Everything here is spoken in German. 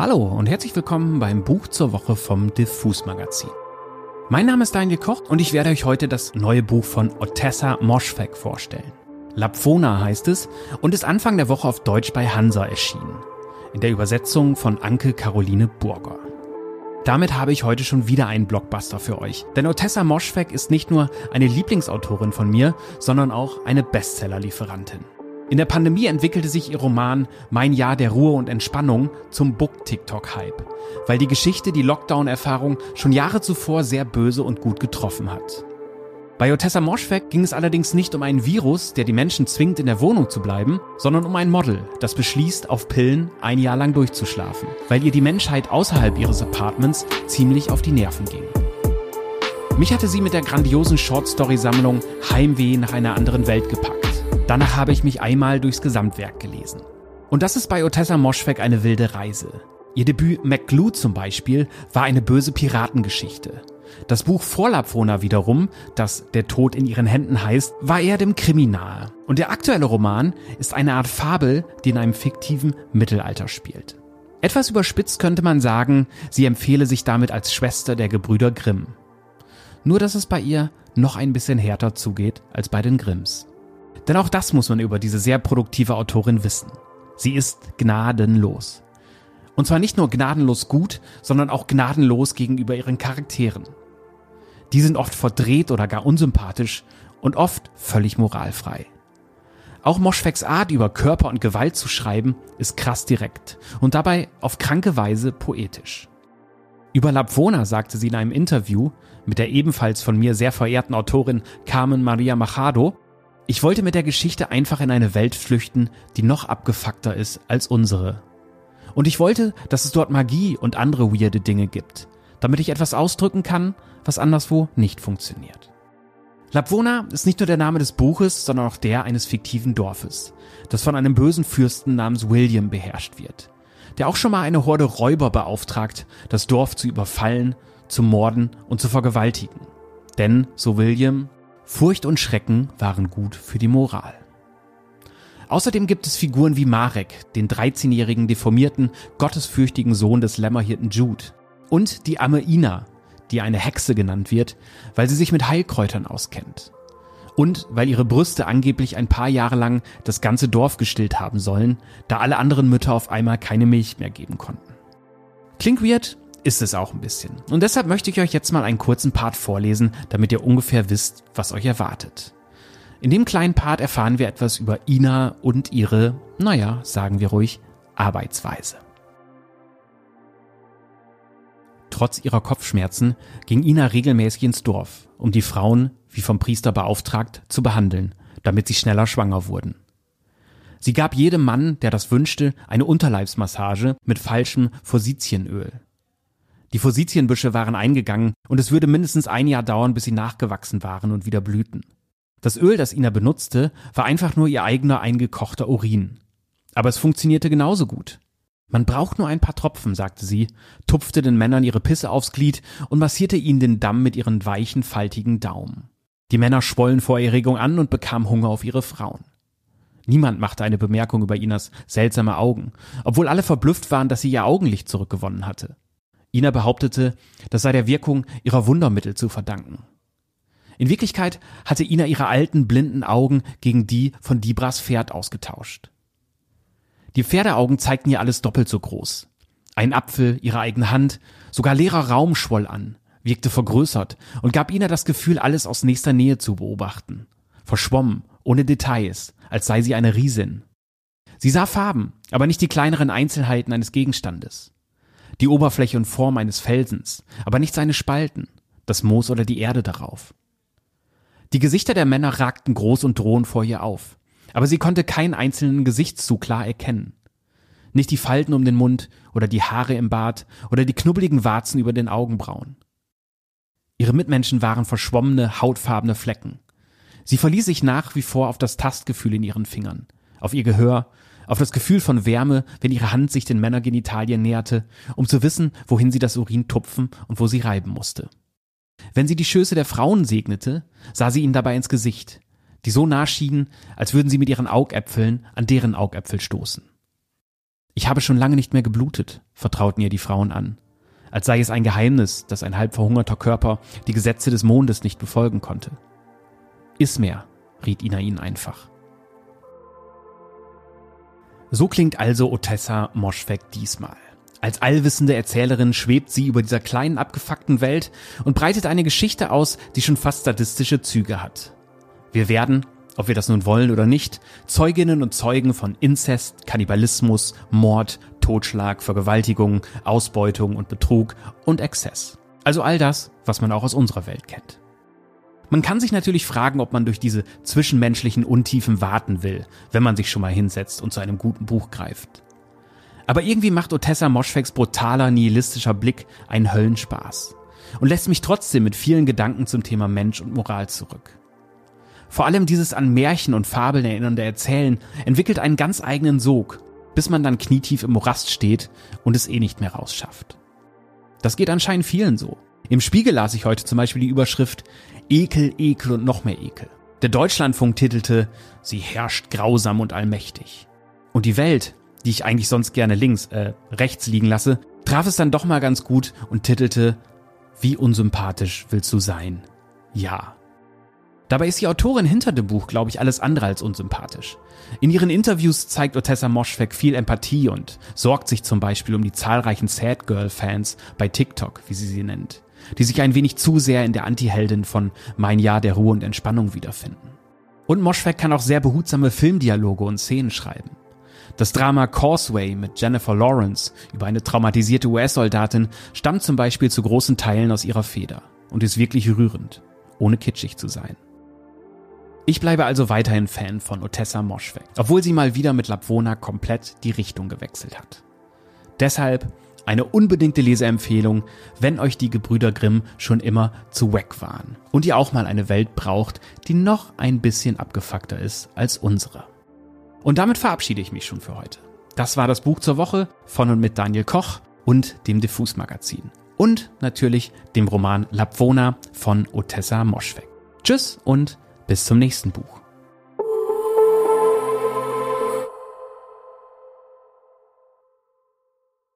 Hallo und herzlich willkommen beim Buch zur Woche vom Diffus Magazin. Mein Name ist Daniel Koch und ich werde euch heute das neue Buch von Otessa Moschfek vorstellen. Lapfona heißt es und ist Anfang der Woche auf Deutsch bei Hansa erschienen. In der Übersetzung von Anke Caroline Burger. Damit habe ich heute schon wieder einen Blockbuster für euch. Denn Otessa Moschfek ist nicht nur eine Lieblingsautorin von mir, sondern auch eine Bestsellerlieferantin. In der Pandemie entwickelte sich ihr Roman Mein Jahr der Ruhe und Entspannung zum Book-TikTok-Hype, weil die Geschichte die Lockdown-Erfahrung schon Jahre zuvor sehr böse und gut getroffen hat. Bei Otessa Moschweg ging es allerdings nicht um einen Virus, der die Menschen zwingt, in der Wohnung zu bleiben, sondern um ein Model, das beschließt, auf Pillen ein Jahr lang durchzuschlafen, weil ihr die Menschheit außerhalb ihres Apartments ziemlich auf die Nerven ging. Mich hatte sie mit der grandiosen Shortstory-Sammlung Heimweh nach einer anderen Welt gepackt. Danach habe ich mich einmal durchs Gesamtwerk gelesen. Und das ist bei Otessa Moschweg eine wilde Reise. Ihr Debüt McGlue zum Beispiel war eine böse Piratengeschichte. Das Buch Vorlapfona wiederum, das Der Tod in ihren Händen heißt, war eher dem Krimi nahe. Und der aktuelle Roman ist eine Art Fabel, die in einem fiktiven Mittelalter spielt. Etwas überspitzt könnte man sagen, sie empfehle sich damit als Schwester der Gebrüder Grimm. Nur dass es bei ihr noch ein bisschen härter zugeht als bei den Grimms. Denn auch das muss man über diese sehr produktive Autorin wissen. Sie ist gnadenlos. Und zwar nicht nur gnadenlos gut, sondern auch gnadenlos gegenüber ihren Charakteren. Die sind oft verdreht oder gar unsympathisch und oft völlig moralfrei. Auch Moschwecks Art, über Körper und Gewalt zu schreiben, ist krass direkt und dabei auf kranke Weise poetisch. Über Lapwona sagte sie in einem Interview mit der ebenfalls von mir sehr verehrten Autorin Carmen Maria Machado, ich wollte mit der Geschichte einfach in eine Welt flüchten, die noch abgefuckter ist als unsere. Und ich wollte, dass es dort Magie und andere weirde Dinge gibt, damit ich etwas ausdrücken kann, was anderswo nicht funktioniert. Lapwona ist nicht nur der Name des Buches, sondern auch der eines fiktiven Dorfes, das von einem bösen Fürsten namens William beherrscht wird, der auch schon mal eine Horde Räuber beauftragt, das Dorf zu überfallen, zu morden und zu vergewaltigen. Denn, so William, Furcht und Schrecken waren gut für die Moral. Außerdem gibt es Figuren wie Marek, den 13-jährigen deformierten, gottesfürchtigen Sohn des Lämmerhirten Jude. Und die Amme Ina, die eine Hexe genannt wird, weil sie sich mit Heilkräutern auskennt. Und weil ihre Brüste angeblich ein paar Jahre lang das ganze Dorf gestillt haben sollen, da alle anderen Mütter auf einmal keine Milch mehr geben konnten. Klingt weird, ist es auch ein bisschen. Und deshalb möchte ich euch jetzt mal einen kurzen Part vorlesen, damit ihr ungefähr wisst, was euch erwartet. In dem kleinen Part erfahren wir etwas über Ina und ihre, naja, sagen wir ruhig, Arbeitsweise. Trotz ihrer Kopfschmerzen ging Ina regelmäßig ins Dorf, um die Frauen, wie vom Priester beauftragt, zu behandeln, damit sie schneller schwanger wurden. Sie gab jedem Mann, der das wünschte, eine Unterleibsmassage mit falschem Physitienöl. Die Forsythienbüsche waren eingegangen und es würde mindestens ein Jahr dauern, bis sie nachgewachsen waren und wieder blühten. Das Öl, das Ina benutzte, war einfach nur ihr eigener eingekochter Urin. Aber es funktionierte genauso gut. Man braucht nur ein paar Tropfen, sagte sie, tupfte den Männern ihre Pisse aufs Glied und massierte ihnen den Damm mit ihren weichen, faltigen Daumen. Die Männer schwollen vor Erregung an und bekamen Hunger auf ihre Frauen. Niemand machte eine Bemerkung über Inas seltsame Augen, obwohl alle verblüfft waren, dass sie ihr Augenlicht zurückgewonnen hatte. Ina behauptete, das sei der Wirkung ihrer Wundermittel zu verdanken. In Wirklichkeit hatte Ina ihre alten blinden Augen gegen die von Dibras Pferd ausgetauscht. Die Pferdeaugen zeigten ihr alles doppelt so groß. Ein Apfel, ihre eigene Hand, sogar leerer Raum schwoll an, wirkte vergrößert und gab Ina das Gefühl, alles aus nächster Nähe zu beobachten. Verschwommen, ohne Details, als sei sie eine Riesin. Sie sah Farben, aber nicht die kleineren Einzelheiten eines Gegenstandes die Oberfläche und Form eines Felsens, aber nicht seine Spalten, das Moos oder die Erde darauf. Die Gesichter der Männer ragten groß und drohend vor ihr auf, aber sie konnte keinen einzelnen Gesichtszug klar erkennen. Nicht die Falten um den Mund oder die Haare im Bart oder die knubbeligen Warzen über den Augenbrauen. Ihre Mitmenschen waren verschwommene, hautfarbene Flecken. Sie verließ sich nach wie vor auf das Tastgefühl in ihren Fingern, auf ihr Gehör auf das Gefühl von Wärme, wenn ihre Hand sich den Männergenitalien näherte, um zu wissen, wohin sie das Urin tupfen und wo sie reiben musste. Wenn sie die Schöße der Frauen segnete, sah sie ihnen dabei ins Gesicht, die so nah schienen, als würden sie mit ihren Augäpfeln an deren Augäpfel stoßen. Ich habe schon lange nicht mehr geblutet, vertrauten ihr die Frauen an, als sei es ein Geheimnis, dass ein halb verhungerter Körper die Gesetze des Mondes nicht befolgen konnte. Iss mehr, riet Ina ihnen einfach. So klingt also Otessa Moschweg diesmal. Als allwissende Erzählerin schwebt sie über dieser kleinen abgefuckten Welt und breitet eine Geschichte aus, die schon fast sadistische Züge hat. Wir werden, ob wir das nun wollen oder nicht, Zeuginnen und Zeugen von Inzest, Kannibalismus, Mord, Totschlag, Vergewaltigung, Ausbeutung und Betrug und Exzess. Also all das, was man auch aus unserer Welt kennt. Man kann sich natürlich fragen, ob man durch diese zwischenmenschlichen Untiefen warten will, wenn man sich schon mal hinsetzt und zu einem guten Buch greift. Aber irgendwie macht Otessa Moschwegs brutaler, nihilistischer Blick einen Höllenspaß und lässt mich trotzdem mit vielen Gedanken zum Thema Mensch und Moral zurück. Vor allem dieses an Märchen und Fabeln erinnernde Erzählen entwickelt einen ganz eigenen Sog, bis man dann knietief im Morast steht und es eh nicht mehr rausschafft. Das geht anscheinend vielen so. Im Spiegel las ich heute zum Beispiel die Überschrift Ekel, Ekel und noch mehr Ekel. Der Deutschlandfunk titelte Sie herrscht grausam und allmächtig. Und die Welt die ich eigentlich sonst gerne links, äh, rechts liegen lasse, traf es dann doch mal ganz gut und titelte Wie unsympathisch willst du sein? Ja. Dabei ist die Autorin hinter dem Buch, glaube ich, alles andere als unsympathisch. In ihren Interviews zeigt Otessa Moschweg viel Empathie und sorgt sich zum Beispiel um die zahlreichen Sad Girl Fans bei TikTok, wie sie sie nennt, die sich ein wenig zu sehr in der Antiheldin von Mein Jahr der Ruhe und Entspannung wiederfinden. Und Moschweg kann auch sehr behutsame Filmdialoge und Szenen schreiben. Das Drama Causeway mit Jennifer Lawrence über eine traumatisierte US-Soldatin stammt zum Beispiel zu großen Teilen aus ihrer Feder und ist wirklich rührend, ohne kitschig zu sein. Ich bleibe also weiterhin Fan von Otessa Moschweg, obwohl sie mal wieder mit Lapvona komplett die Richtung gewechselt hat. Deshalb eine unbedingte Leseempfehlung, wenn euch die Gebrüder Grimm schon immer zu wack waren und ihr auch mal eine Welt braucht, die noch ein bisschen abgefuckter ist als unsere. Und damit verabschiede ich mich schon für heute. Das war das Buch zur Woche von und mit Daniel Koch und dem Diffus Magazin. Und natürlich dem Roman Lapvona von Otessa Moschweg. Tschüss und bis zum nächsten Buch.